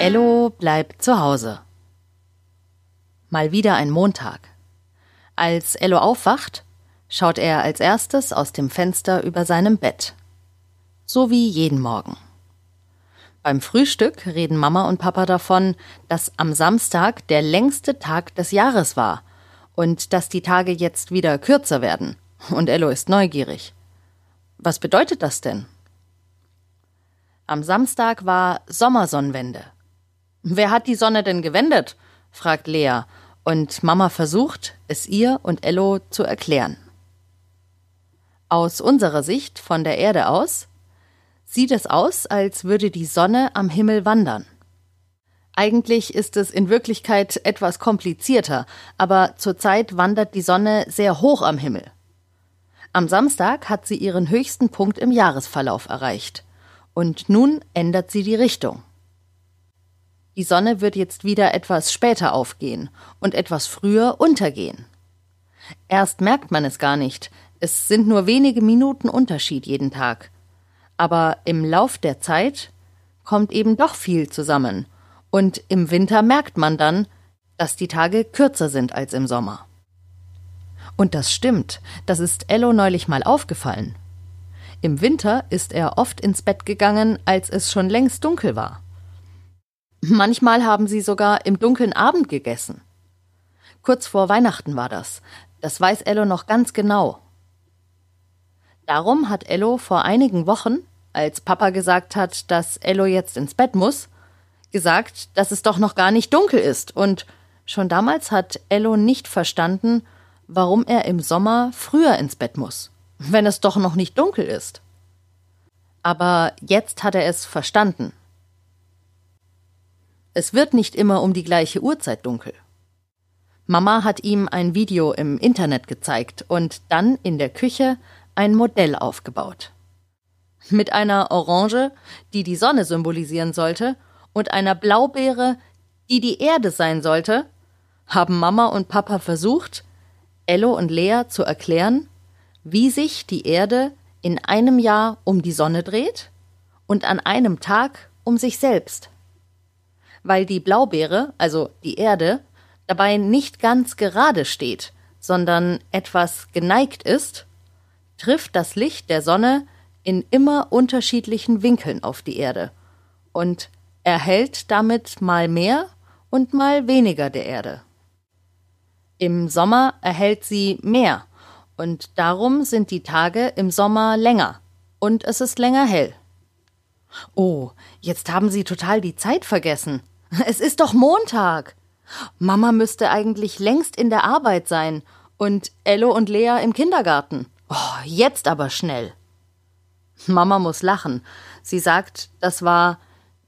Ello bleibt zu Hause. Mal wieder ein Montag. Als Ello aufwacht, schaut er als erstes aus dem Fenster über seinem Bett. So wie jeden Morgen. Beim Frühstück reden Mama und Papa davon, dass am Samstag der längste Tag des Jahres war und dass die Tage jetzt wieder kürzer werden. Und Ello ist neugierig. Was bedeutet das denn? Am Samstag war Sommersonnenwende. Wer hat die Sonne denn gewendet? fragt Lea, und Mama versucht, es ihr und Ello zu erklären. Aus unserer Sicht, von der Erde aus, sieht es aus, als würde die Sonne am Himmel wandern. Eigentlich ist es in Wirklichkeit etwas komplizierter, aber zurzeit wandert die Sonne sehr hoch am Himmel. Am Samstag hat sie ihren höchsten Punkt im Jahresverlauf erreicht. Und nun ändert sie die Richtung. Die Sonne wird jetzt wieder etwas später aufgehen und etwas früher untergehen. Erst merkt man es gar nicht, es sind nur wenige Minuten Unterschied jeden Tag. Aber im Lauf der Zeit kommt eben doch viel zusammen, und im Winter merkt man dann, dass die Tage kürzer sind als im Sommer. Und das stimmt, das ist Ello neulich mal aufgefallen. Im Winter ist er oft ins Bett gegangen, als es schon längst dunkel war. Manchmal haben sie sogar im dunklen Abend gegessen. Kurz vor Weihnachten war das. Das weiß Ello noch ganz genau. Darum hat Ello vor einigen Wochen, als Papa gesagt hat, dass Ello jetzt ins Bett muss, gesagt, dass es doch noch gar nicht dunkel ist. Und schon damals hat Ello nicht verstanden, warum er im Sommer früher ins Bett muss, wenn es doch noch nicht dunkel ist. Aber jetzt hat er es verstanden. Es wird nicht immer um die gleiche Uhrzeit dunkel. Mama hat ihm ein Video im Internet gezeigt und dann in der Küche ein Modell aufgebaut. Mit einer Orange, die die Sonne symbolisieren sollte, und einer Blaubeere, die die Erde sein sollte, haben Mama und Papa versucht, Ello und Lea zu erklären, wie sich die Erde in einem Jahr um die Sonne dreht und an einem Tag um sich selbst weil die Blaubeere, also die Erde, dabei nicht ganz gerade steht, sondern etwas geneigt ist, trifft das Licht der Sonne in immer unterschiedlichen Winkeln auf die Erde und erhält damit mal mehr und mal weniger der Erde. Im Sommer erhält sie mehr und darum sind die Tage im Sommer länger und es ist länger hell. Oh, jetzt haben Sie total die Zeit vergessen. Es ist doch Montag. Mama müsste eigentlich längst in der Arbeit sein und Ello und Lea im Kindergarten. Oh, jetzt aber schnell. Mama muss lachen. Sie sagt, das war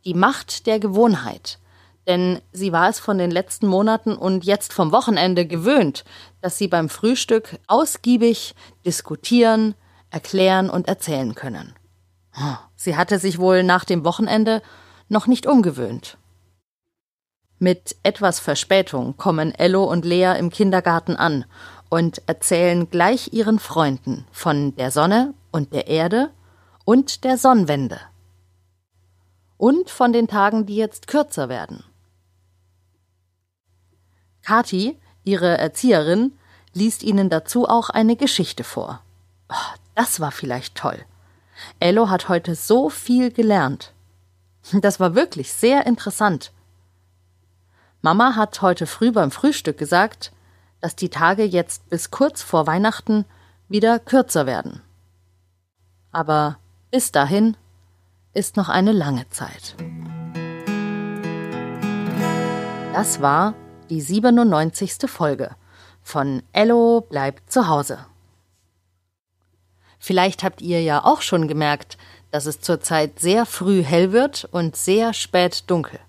die Macht der Gewohnheit. Denn sie war es von den letzten Monaten und jetzt vom Wochenende gewöhnt, dass sie beim Frühstück ausgiebig diskutieren, erklären und erzählen können. Sie hatte sich wohl nach dem Wochenende noch nicht umgewöhnt. Mit etwas Verspätung kommen Ello und Lea im Kindergarten an und erzählen gleich ihren Freunden von der Sonne und der Erde und der Sonnenwende. Und von den Tagen, die jetzt kürzer werden. Kathi, ihre Erzieherin, liest ihnen dazu auch eine Geschichte vor. Oh, das war vielleicht toll. Ello hat heute so viel gelernt. Das war wirklich sehr interessant. Mama hat heute früh beim Frühstück gesagt, dass die Tage jetzt bis kurz vor Weihnachten wieder kürzer werden. Aber bis dahin ist noch eine lange Zeit. Das war die 97. Folge von Ello bleibt zu Hause. Vielleicht habt ihr ja auch schon gemerkt, dass es zurzeit sehr früh hell wird und sehr spät dunkel.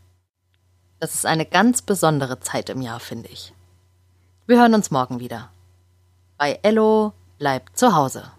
Das ist eine ganz besondere Zeit im Jahr, finde ich. Wir hören uns morgen wieder. Bei Ello bleibt zu Hause.